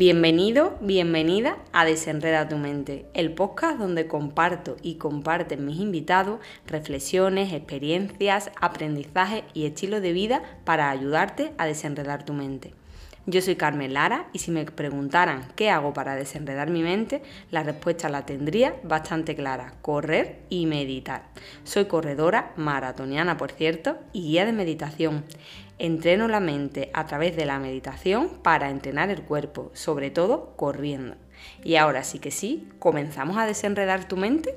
Bienvenido, bienvenida a Desenreda tu mente, el podcast donde comparto y comparten mis invitados reflexiones, experiencias, aprendizajes y estilo de vida para ayudarte a desenredar tu mente. Yo soy Carmen Lara y si me preguntaran qué hago para desenredar mi mente, la respuesta la tendría bastante clara, correr y meditar. Soy corredora, maratoniana por cierto, y guía de meditación. Entreno la mente a través de la meditación para entrenar el cuerpo, sobre todo corriendo. Y ahora sí que sí, ¿comenzamos a desenredar tu mente?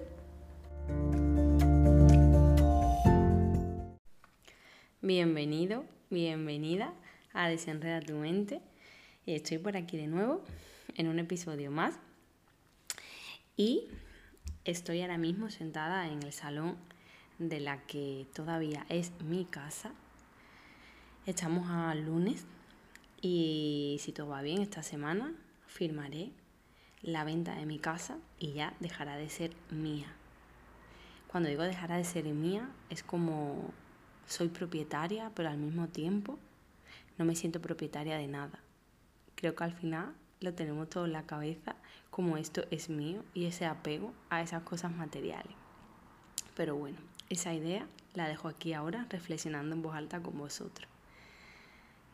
Bienvenido, bienvenida a Desenredar tu mente. Estoy por aquí de nuevo en un episodio más. Y estoy ahora mismo sentada en el salón de la que todavía es mi casa Estamos a lunes y si todo va bien esta semana firmaré la venta de mi casa y ya dejará de ser mía. Cuando digo dejará de ser mía es como soy propietaria, pero al mismo tiempo no me siento propietaria de nada. Creo que al final lo tenemos todo en la cabeza como esto es mío y ese apego a esas cosas materiales. Pero bueno, esa idea la dejo aquí ahora reflexionando en voz alta con vosotros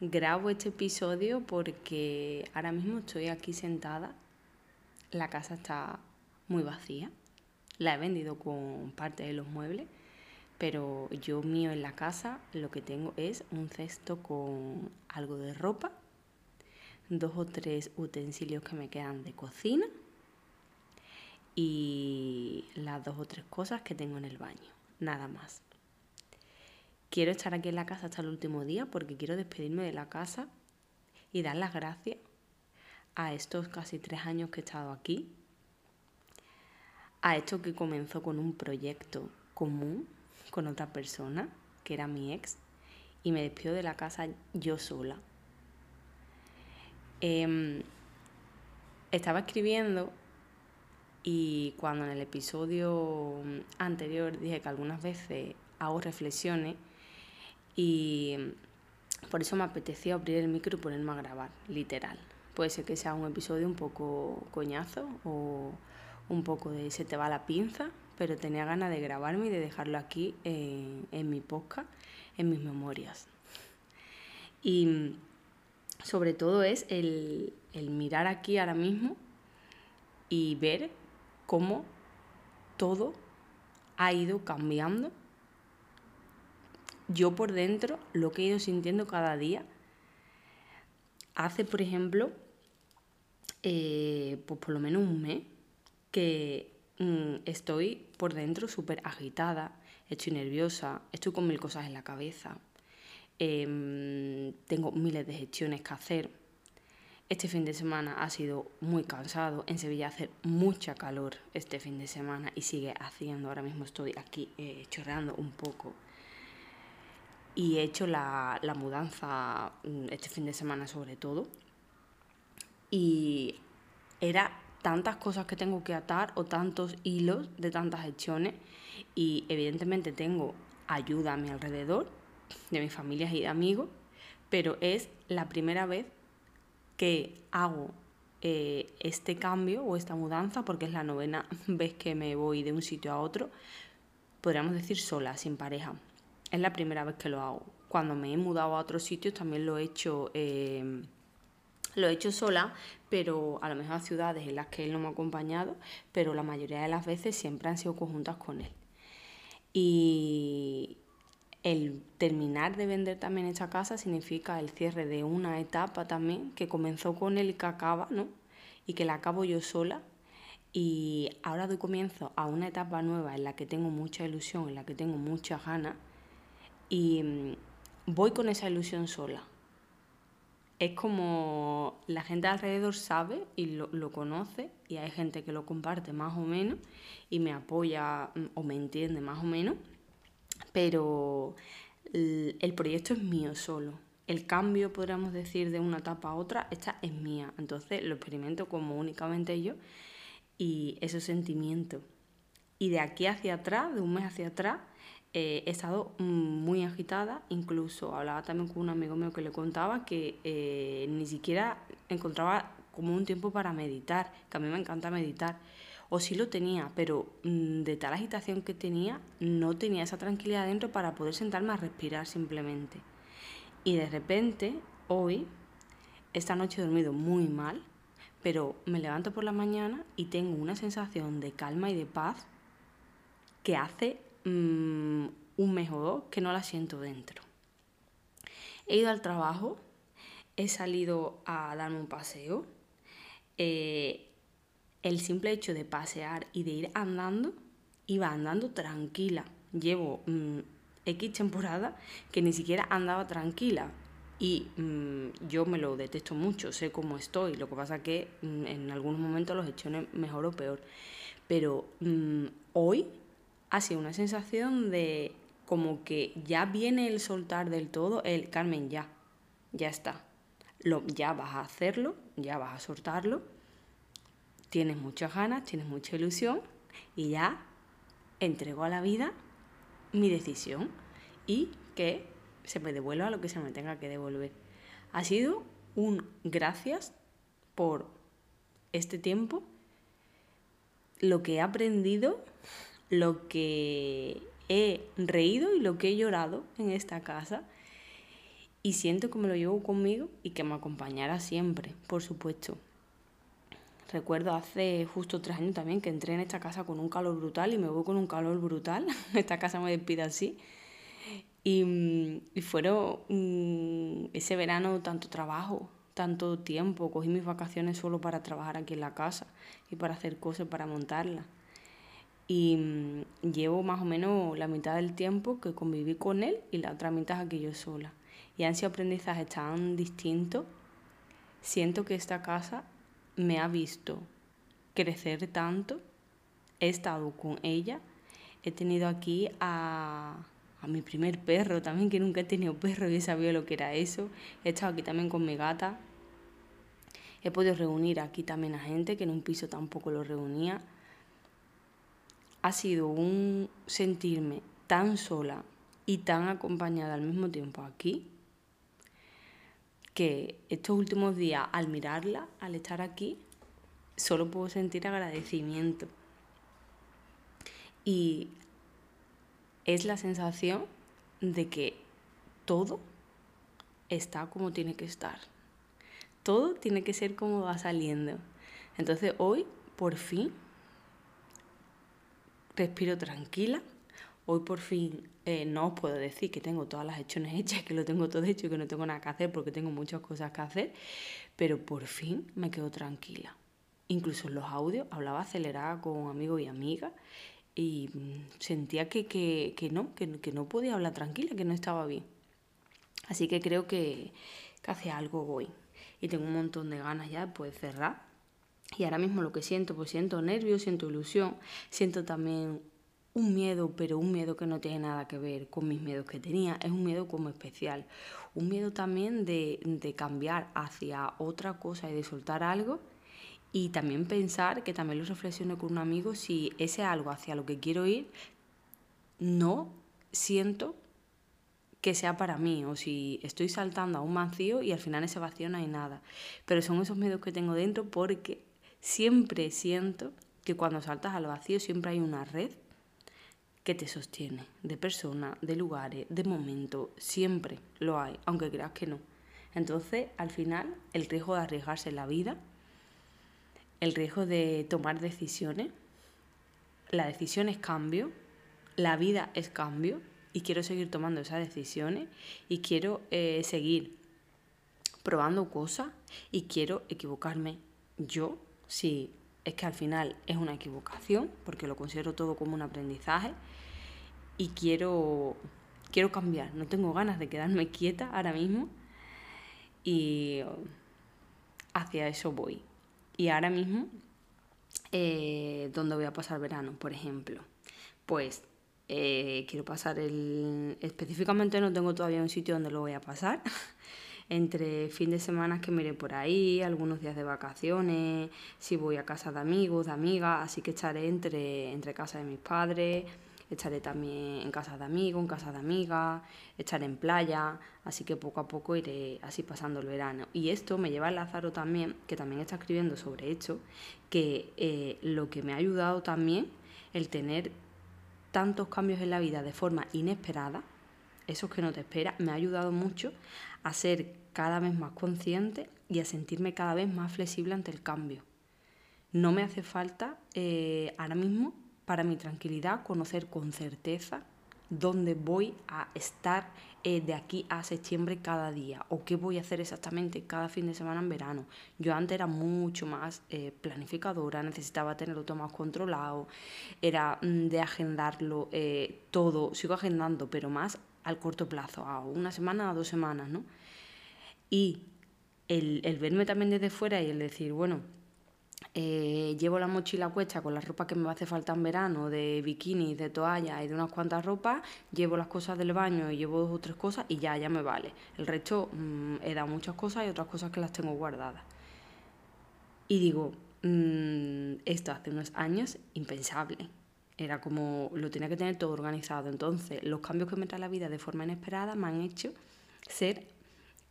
grabo este episodio porque ahora mismo estoy aquí sentada. La casa está muy vacía. La he vendido con parte de los muebles, pero yo mío en la casa lo que tengo es un cesto con algo de ropa, dos o tres utensilios que me quedan de cocina y las dos o tres cosas que tengo en el baño, nada más quiero estar aquí en la casa hasta el último día porque quiero despedirme de la casa y dar las gracias a estos casi tres años que he estado aquí, a esto que comenzó con un proyecto común con otra persona, que era mi ex, y me despido de la casa yo sola. Em, estaba escribiendo y cuando en el episodio anterior dije que algunas veces hago reflexiones, y por eso me apeteció abrir el micro y ponerme a grabar, literal. Puede ser que sea un episodio un poco coñazo o un poco de se te va la pinza, pero tenía ganas de grabarme y de dejarlo aquí en, en mi podcast, en mis memorias. Y sobre todo es el, el mirar aquí ahora mismo y ver cómo todo ha ido cambiando yo por dentro lo que he ido sintiendo cada día. Hace, por ejemplo, eh, pues por lo menos un mes que mm, estoy por dentro súper agitada, estoy nerviosa, estoy con mil cosas en la cabeza, em, tengo miles de gestiones que hacer. Este fin de semana ha sido muy cansado. En Sevilla hace mucha calor este fin de semana y sigue haciendo. Ahora mismo estoy aquí eh, chorreando un poco y he hecho la, mudanza mm, este fin de semana sobre todo. Y era tantas cosas que tengo que atar o tantos hilos de tantas gestiones y evidentemente tengo ayuda a mi alrededor, de mis familias y de amigos, pero es la primera vez que hago eh, este cambio o esta mudanza, porque es la novena vez que me voy de un sitio a otro, podríamos decir sola, sin pareja es la primera vez que lo hago. Cuando me he mudado a otros sitios también lo he hecho, eh, lo he hecho sola, pero a lo mejor a ciudades en las que él no me ha acompañado, pero la mayoría de las veces siempre han sido conjuntas con él. Y el terminar de vender también esta casa significa el cierre de una etapa también que comenzó con él y que acaba, ¿no? Y que la acabo yo sola y ahora doy comienzo a una etapa nueva en la que tengo mucha ilusión, en la que tengo muchas ganas y mm, voy con esa ilusión sola. Es como la gente alrededor sabe y lo, conoce y hay gente que lo comparte más o menos y me apoya mm, o me entiende más o menos, pero el, proyecto es mío solo. El cambio, podríamos decir, de una etapa a otra, esta es mía. Entonces lo experimento como únicamente yo y esos sentimientos. Y de aquí hacia atrás, de un mes hacia atrás, eh, he estado muy agitada, incluso hablaba también con un amigo mío que le contaba que eh, ni siquiera encontraba como un tiempo para meditar, que a mí me encanta meditar. O sí lo tenía, pero mm, de tal agitación que tenía, no tenía esa tranquilidad dentro para poder sentarme a respirar simplemente. Y de repente, hoy, esta noche he dormido muy mal, pero me levanto por la mañana y tengo una sensación de calma y de paz que hace mm, un mes o dos que no la siento dentro. He ido al trabajo, he salido a darme un paseo. Eh, el simple hecho de pasear y de ir andando, iba andando tranquila. Llevo mm, X temporada que ni siquiera andaba tranquila. Y mm, yo me lo detesto mucho, sé cómo estoy. Lo que pasa que en algunos momentos los hecho mejor o peor. Pero hoy ha sido una sensación de como que ya viene el soltar del todo, el Carmen, ya, ya está. Lo, ya vas a hacerlo, ya vas a soltarlo, tienes muchas ganas, tienes mucha ilusión y ya entrego a la vida mi decisión y que se me devuelva lo que se me tenga que devolver. Ha sido un gracias por este tiempo, lo que he aprendido, lo que he reído y lo que he llorado en esta casa. Y siento que me lo llevo conmigo y que me acompañará siempre, por supuesto. Recuerdo hace justo tres años también que entré en esta casa con un calor brutal y me voy con un calor brutal. esta casa me despide así. Y, mm, y fueron mm, ese verano tanto trabajo, tanto tiempo. Cogí mis vacaciones solo para trabajar aquí en la casa y para hacer cosas, para montarla y mm, llevo más o menos la mitad del tiempo que conviví con él y la otra mitad aquí yo sola. Y han sido aprendizajes tan distintos. Siento que esta casa me ha visto crecer tanto. He estado con ella. He tenido aquí a, a mi primer perro también, que nunca he tenido perro y he sabido lo que era eso. He estado aquí también con mi gata. He podido reunir aquí también a gente que en un piso tampoco lo reunía ha sido un sentirme tan sola y tan acompañada al mismo tiempo aquí, que estos últimos días al mirarla, al estar aquí, solo puedo sentir agradecimiento. Y es la sensación de que todo está como tiene que estar. Todo tiene que ser como va saliendo. Entonces hoy, por fin, respiro tranquila. Hoy por fin eh, no os puedo decir que tengo todas las acciones hechas, que lo tengo todo hecho y que no tengo nada que hacer porque tengo muchas cosas que hacer, pero por fin me quedo tranquila. Incluso en los audios hablaba acelerada con amigos y amigas y mm, sentía que, que, no, que, que, no podía hablar tranquila, que no estaba bien. Así que creo que, que hace algo hoy y tengo un montón de ganas ya de poder cerrar y ahora mismo lo que siento, pues siento nervios, siento ilusión, siento también un miedo, pero un miedo que no tiene nada que ver con mis miedos que tenía, es un miedo como especial. Un miedo también de, de cambiar hacia otra cosa y de soltar algo y también pensar, que también lo reflexiono con un amigo, si ese algo hacia lo que quiero ir, no siento que sea para mí o si estoy saltando a un vacío y al final ese vacío no hay nada. Pero son esos miedos que tengo dentro porque siempre siento que cuando saltas al vacío siempre hay una red que te sostiene, de personas, de lugares, de momentos, siempre lo hay, aunque creas que no. Entonces, al final, el riesgo de arriesgarse en la vida, el riesgo de tomar decisiones, la decisión es cambio, la vida es cambio y quiero seguir tomando esas decisiones y quiero eh, seguir probando cosas y quiero equivocarme yo si es que al final es una equivocación, porque lo considero todo como un aprendizaje y quiero, quiero cambiar, no tengo ganas de quedarme quieta ahora mismo y hacia eso voy. Y ahora mismo, eh, ¿dónde voy a pasar verano, por ejemplo? Pues eh, quiero pasar el... Específicamente no tengo todavía un sitio donde lo voy a pasar. entre fin de semana que me iré por ahí, algunos días de vacaciones, si voy a casa de amigos, de amigas, así que estaré entre, entre casa de mis padres, estaré también en casa de amigos, en casa de amigas, estaré en playa, así que poco a poco iré así pasando el verano. Y esto me lleva a Lázaro también, que también está escribiendo sobre esto, que eh, lo que me ha ayudado también el tener tantos cambios en la vida de forma inesperada, esos que no te esperas, me ha ayudado mucho a ser cada vez más consciente y a sentirme cada vez más flexible ante el cambio. No me hace falta eh, ahora mismo, para mi tranquilidad, conocer con certeza dónde voy a estar eh, de aquí a septiembre cada día o qué voy a hacer exactamente cada fin de semana en verano. Yo antes era mucho más eh, planificadora, necesitaba tenerlo todo más controlado, era mm, de agendarlo todo, sigo agendando, pero más al corto plazo, a una semana, a dos semanas, ¿no? Y el, el verme también desde fuera y el decir, bueno, eh, llevo la mochila cuesta con la ropa que me va a hacer falta en verano, de bikini, de toalla y de unas cuantas ropas, llevo las cosas del baño y llevo dos o tres cosas y ya, ya me vale. El resto mm, he dado muchas cosas y otras cosas que las tengo guardadas. Y digo, mm, esto hace unos años impensable. Era como, lo tenía que tener todo organizado. Entonces, los cambios que me trae la vida de forma inesperada me han hecho ser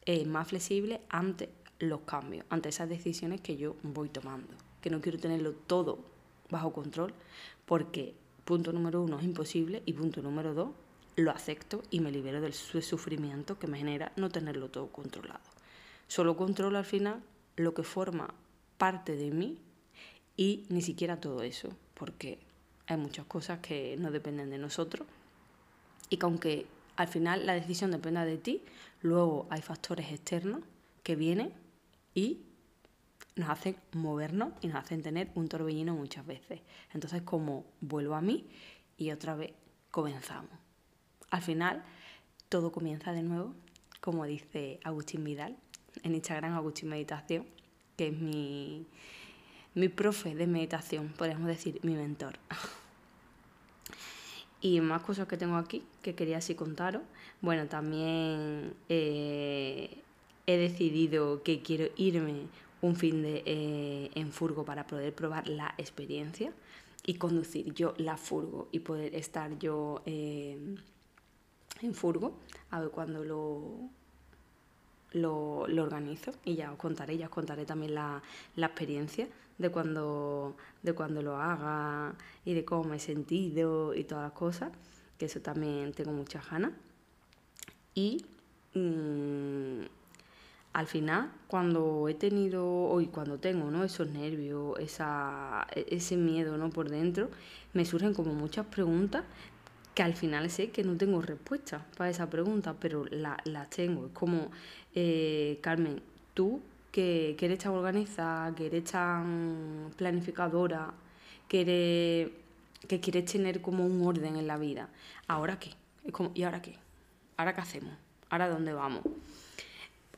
eh, más flexible ante los cambios, ante esas decisiones que yo voy tomando. Que no quiero tenerlo todo bajo control porque punto número uno es imposible y punto número dos lo acepto y me libero del sufrimiento que me genera no tenerlo todo controlado. Solo controlo al final lo que forma parte de mí y ni siquiera todo eso, porque hay muchas cosas que no dependen de nosotros y que aunque al final la decisión dependa de ti, luego hay factores externos que vienen y nos hacen movernos y nos hacen tener un torbellino muchas veces. Entonces, como vuelvo a mí y otra vez comenzamos. Al final, todo comienza de nuevo, como dice Agustín Vidal en Instagram, Agustín Meditación, que es mi, mi profe de meditación, podríamos decir, mi mentor. y más cosas que tengo aquí que quería así contaros. Bueno, también eh, he decidido que quiero irme un fin de eh, en furgo para poder probar la experiencia y conducir yo la furgo y poder estar yo eh, en furgo a ver cuándo lo, lo, organizo y ya os contaré, ya os contaré también la, experiencia de cuando, de cuando lo haga y de cómo me he sentido y todas las cosas, que eso también tengo muchas ganas. Y mm, al final, cuando he tenido, hoy cuando tengo ¿no? esos nervios, esa, e, ese miedo ¿no? por dentro, me surgen como muchas preguntas que al final sé que no tengo respuesta para esa pregunta, pero las la tengo. Es como, eh, Carmen, tú que, que, eres tan organizada, que eres tan planificadora, que, eres, que quieres tener como un orden en la vida, ¿ahora qué? Es como, ¿y ahora qué? ¿Ahora qué hacemos? ¿Ahora dónde vamos?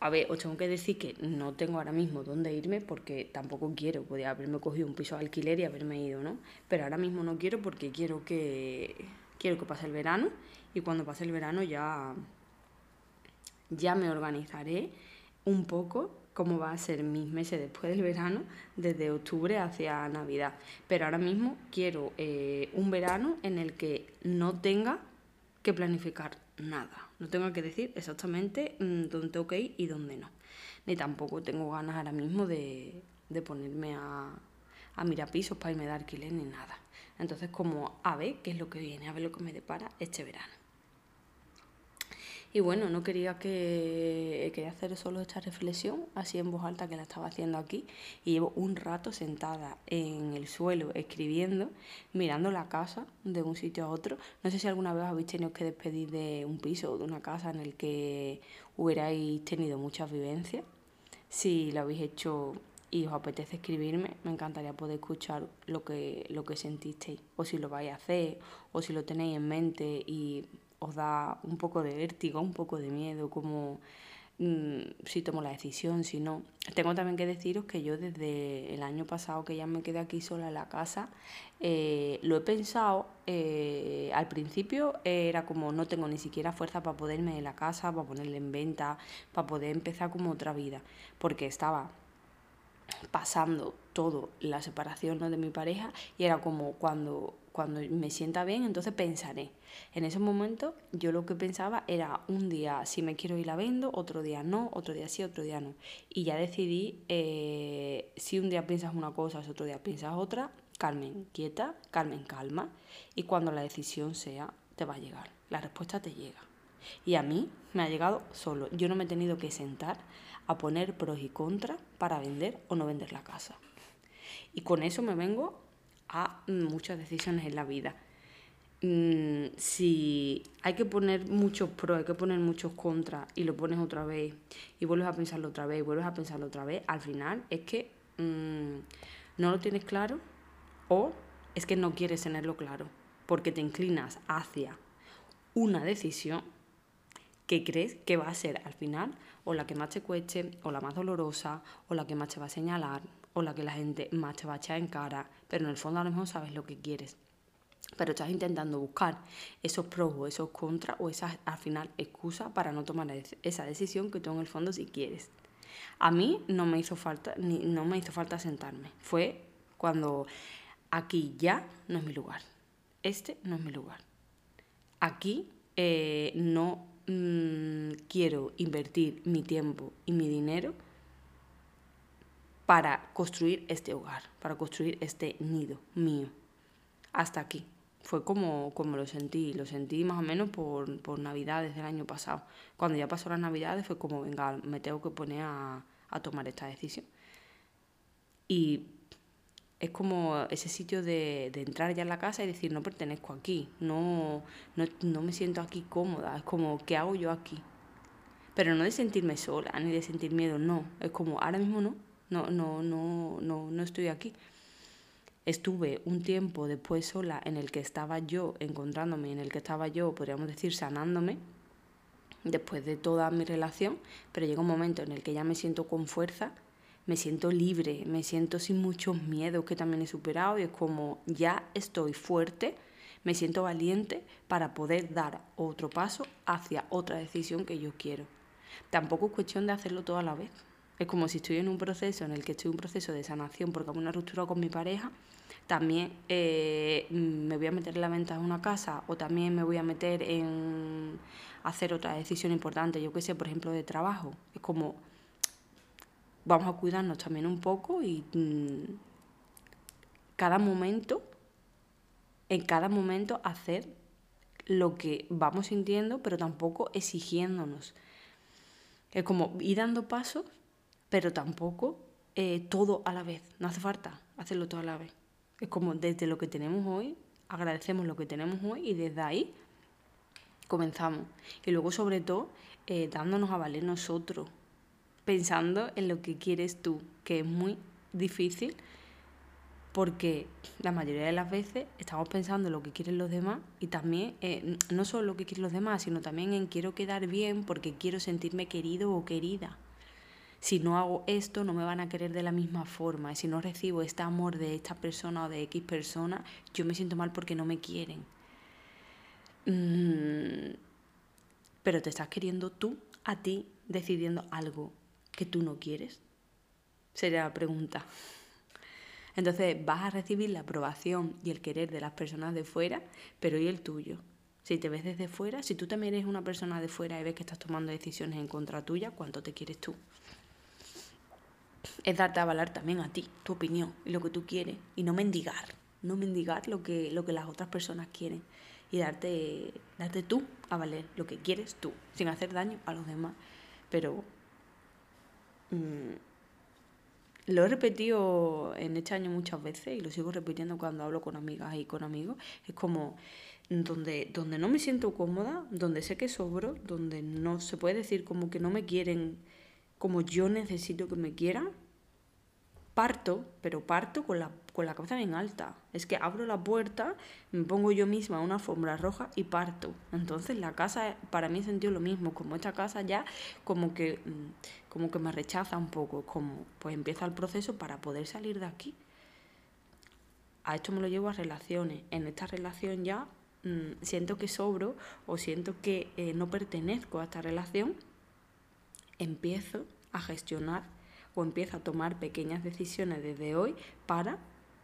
A ver, os tengo que decir que no tengo ahora mismo dónde irme porque tampoco quiero. Podría haberme cogido un piso de alquiler y haberme ido, ¿no? Pero ahora mismo no quiero porque quiero que quiero que pase el verano y cuando pase el verano ya ya me organizaré un poco cómo va a ser mis meses después del verano, desde octubre hacia Navidad. Pero ahora mismo quiero eh, un verano en el que no tenga que planificar nada. No tengo que decir exactamente mm, dónde tengo que ir y dónde no. Ni tampoco tengo ganas ahora mismo de, ponerme a, a mirar pisos para irme dar alquiler ni nada. Entonces, como a ver qué es lo que viene, a ver lo que me depara este verano. Y bueno, no quería que quería hacer solo esta reflexión así en voz alta que la estaba haciendo aquí y llevo un rato sentada en el suelo escribiendo, mirando la casa de un sitio a otro. No sé si alguna vez habéis tenido que despedir de un piso o de una casa en el que hubierais tenido muchas vivencias. Si lo habéis hecho y os apetece escribirme, me encantaría poder escuchar lo que, lo que sentisteis, o si lo vais a hacer, o si lo tenéis en mente y os da un poco de vértigo, un poco de miedo, como mm, si tomo la decisión, si no. Tengo también que deciros que yo desde el año pasado que ya me quedé aquí sola en la casa, eh, lo he pensado, eh, al principio era como no tengo ni siquiera fuerza para poderme de la casa, para ponerle en venta, para poder empezar como otra vida, porque estaba pasando todo la separación de mi pareja y era como cuando cuando me sienta bien, entonces pensaré. En ese momento yo lo que pensaba era un día si me quiero ir la vendo, otro día no, otro día sí, otro día no. Y ya decidí eh, si un día piensas una cosa, si otro día piensas otra, Carmen, quieta, Carmen, calma. Y cuando la decisión sea, te va a llegar. La respuesta te llega. Y a mí me ha llegado solo. Yo no me he tenido que sentar a poner pros y contras para vender o no vender la casa. Y con eso me vengo a muchas decisiones en la vida. Mm, si hay que poner muchos pros, hay que poner muchos contras y lo pones otra vez y vuelves a pensarlo otra vez y vuelves a pensarlo otra vez, al final es que mm, no lo tienes claro o es que no quieres tenerlo claro porque te inclinas hacia una decisión que crees que va a ser al final o la que más te cueste, o la más dolorosa, o la que más te va a señalar, o la que la gente más te va a echar en cara, pero en el fondo a lo mejor sabes lo que quieres. Pero estás intentando buscar esos pros o esos contras o esas al final excusas para no tomar esa decisión que tú en el fondo si quieres. A mí no me hizo falta, ni, no me hizo falta sentarme. Fue cuando aquí ya no es mi lugar. Este no es mi lugar. Aquí eh, no Mm, quiero invertir mi tiempo y mi dinero para construir este hogar, para construir este nido mío. Hasta aquí. Fue como, como lo sentí, lo sentí más o menos por, por Navidades del año pasado. Cuando ya pasó las Navidades fue como, venga, me tengo que poner a, a tomar esta decisión. Y es como ese sitio de, de, entrar ya en la casa y decir, no pertenezco aquí, no, no, no, me siento aquí cómoda, es como, ¿qué hago yo aquí? Pero no de sentirme sola, ni de sentir miedo, no, es como, ahora mismo no, no, no, no, no, no estoy aquí. Estuve un tiempo después sola en el que estaba yo encontrándome, en el que estaba yo, podríamos decir, sanándome, después de toda mi relación, pero llega un momento en el que ya me siento con fuerza me siento libre, me siento sin muchos miedos que también he superado y es como ya estoy fuerte, me siento valiente para poder dar otro paso hacia otra decisión que yo quiero. Tampoco es cuestión de hacerlo todo a la vez. Es como si estoy en un proceso en el que estoy en un proceso de sanación porque hago una ruptura con mi pareja, también eh, me voy a meter en la venta de una casa o también me voy a meter en hacer otra decisión importante, yo que sé, por ejemplo, de trabajo. Es como vamos a cuidarnos también un poco y mm, cada momento, en cada momento hacer lo que vamos sintiendo, pero tampoco exigiéndonos. Es como ir dando pasos, pero tampoco eh, todo a la vez. No hace falta hacerlo todo a la vez. Es como desde lo que tenemos hoy, agradecemos lo que tenemos hoy y desde ahí comenzamos. Y luego sobre todo eh, dándonos a valer nosotros, pensando en lo que quieres tú, que es muy difícil porque la mayoría de las veces estamos pensando en lo que quieren los demás y también eh, no solo lo que quieren los demás, sino también en quiero quedar bien porque quiero sentirme querido o querida. Si no hago esto, no me van a querer de la misma forma. Y si no recibo este amor de esta persona o de X persona, yo me siento mal porque no me quieren. Mm, pero te estás queriendo tú a ti decidiendo algo que tú no quieres? Sería la pregunta. Entonces vas a recibir la aprobación y el querer de las personas de fuera, pero ¿y el tuyo? Si te ves desde fuera, si tú también eres una persona de fuera y ves que estás tomando decisiones en contra tuya, ¿cuánto te quieres tú? Es darte a avalar también a ti, tu opinión y lo que tú quieres, y no mendigar, no mendigar lo que, lo que las otras personas quieren, y darte, darte tú a valer lo que quieres tú, sin hacer daño a los demás. Pero Mm, lo he repetido en este año muchas veces y lo sigo repitiendo cuando hablo con amigas y con amigos. Es como donde, donde no me siento cómoda, donde sé que sobro, donde no se puede decir como que no me quieren como yo necesito que me quieran, parto, pero parto con la, con la cabeza bien alta. Es que abro la puerta, me pongo yo misma una alfombra roja y parto. Entonces la casa para mí sentido lo mismo, como esta casa ya como que, mm, como que me rechaza un poco, como pues empieza el proceso para poder salir de aquí. A esto me lo llevo a relaciones. En esta relación ya mm, siento que sobro o siento que eh, no pertenezco a esta relación, empiezo a gestionar o empiezo a tomar pequeñas decisiones desde hoy para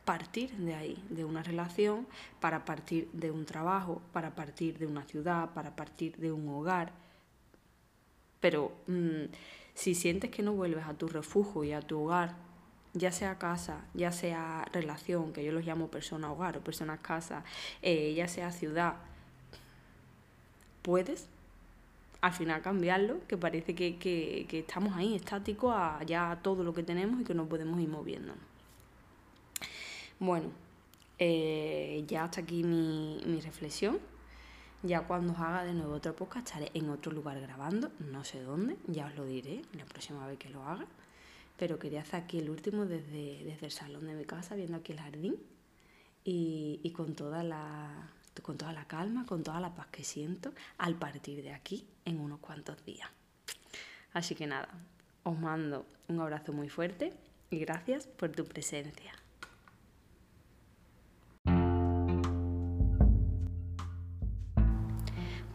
partir de ahí, de una relación, para partir de un trabajo, para partir de una ciudad, para partir de un hogar. Pero mm, si sientes que no vuelves a tu refugio y a tu hogar, ya sea casa, ya sea relación, que yo los llamo persona hogar o persona casa, eh, ya sea ciudad, puedes al final cambiarlo, que parece que, que, estamos ahí estáticos a ya todo lo que tenemos y que no podemos ir moviéndonos. Bueno, eh, ya hasta aquí mi, mi, reflexión. Ya cuando os haga de nuevo otro podcast estaré en otro lugar grabando, no sé dónde, ya os lo diré la próxima vez que lo haga. Pero quería hacer aquí el último desde, desde el salón de mi casa, viendo aquí el jardín y, y con toda la, con toda la calma, con toda la paz que siento al partir de aquí en unos cuantos días. Así que nada, os mando un abrazo muy fuerte y gracias por tu presencia.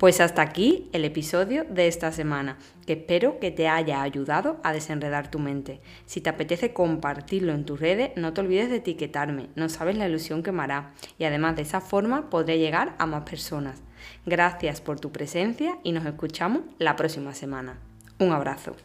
Pues hasta aquí el episodio de esta semana, que espero que te haya ayudado a desenredar tu mente. Si te apetece compartirlo en tus redes, no te olvides de etiquetarme, no sabes la ilusión que me hará y además de esa forma podré llegar a más personas. Gracias por tu presencia y nos escuchamos la próxima semana. Un abrazo.